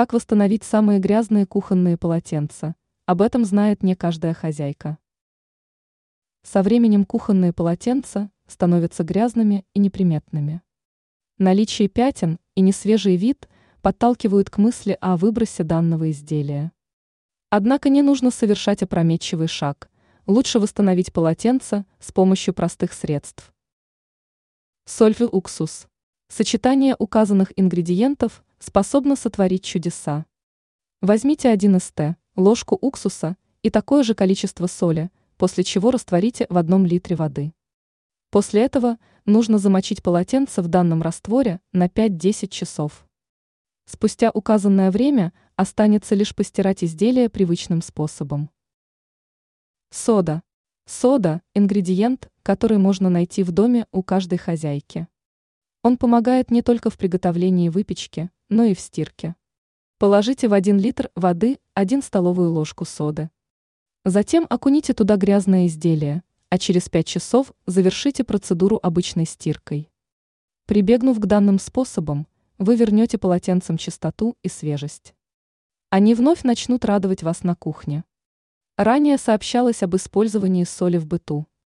Как восстановить самые грязные кухонные полотенца? Об этом знает не каждая хозяйка. Со временем кухонные полотенца становятся грязными и неприметными. Наличие пятен и несвежий вид подталкивают к мысли о выбросе данного изделия. Однако не нужно совершать опрометчивый шаг. Лучше восстановить полотенце с помощью простых средств. Сольфи уксус. Сочетание указанных ингредиентов способно сотворить чудеса. Возьмите 1 ст, ложку уксуса и такое же количество соли, после чего растворите в одном литре воды. После этого нужно замочить полотенце в данном растворе на 5-10 часов. Спустя указанное время останется лишь постирать изделие привычным способом. Сода. Сода – ингредиент, который можно найти в доме у каждой хозяйки. Он помогает не только в приготовлении выпечки, но и в стирке. Положите в 1 литр воды 1 столовую ложку соды. Затем окуните туда грязное изделие, а через 5 часов завершите процедуру обычной стиркой. Прибегнув к данным способам, вы вернете полотенцам чистоту и свежесть. Они вновь начнут радовать вас на кухне. Ранее сообщалось об использовании соли в быту.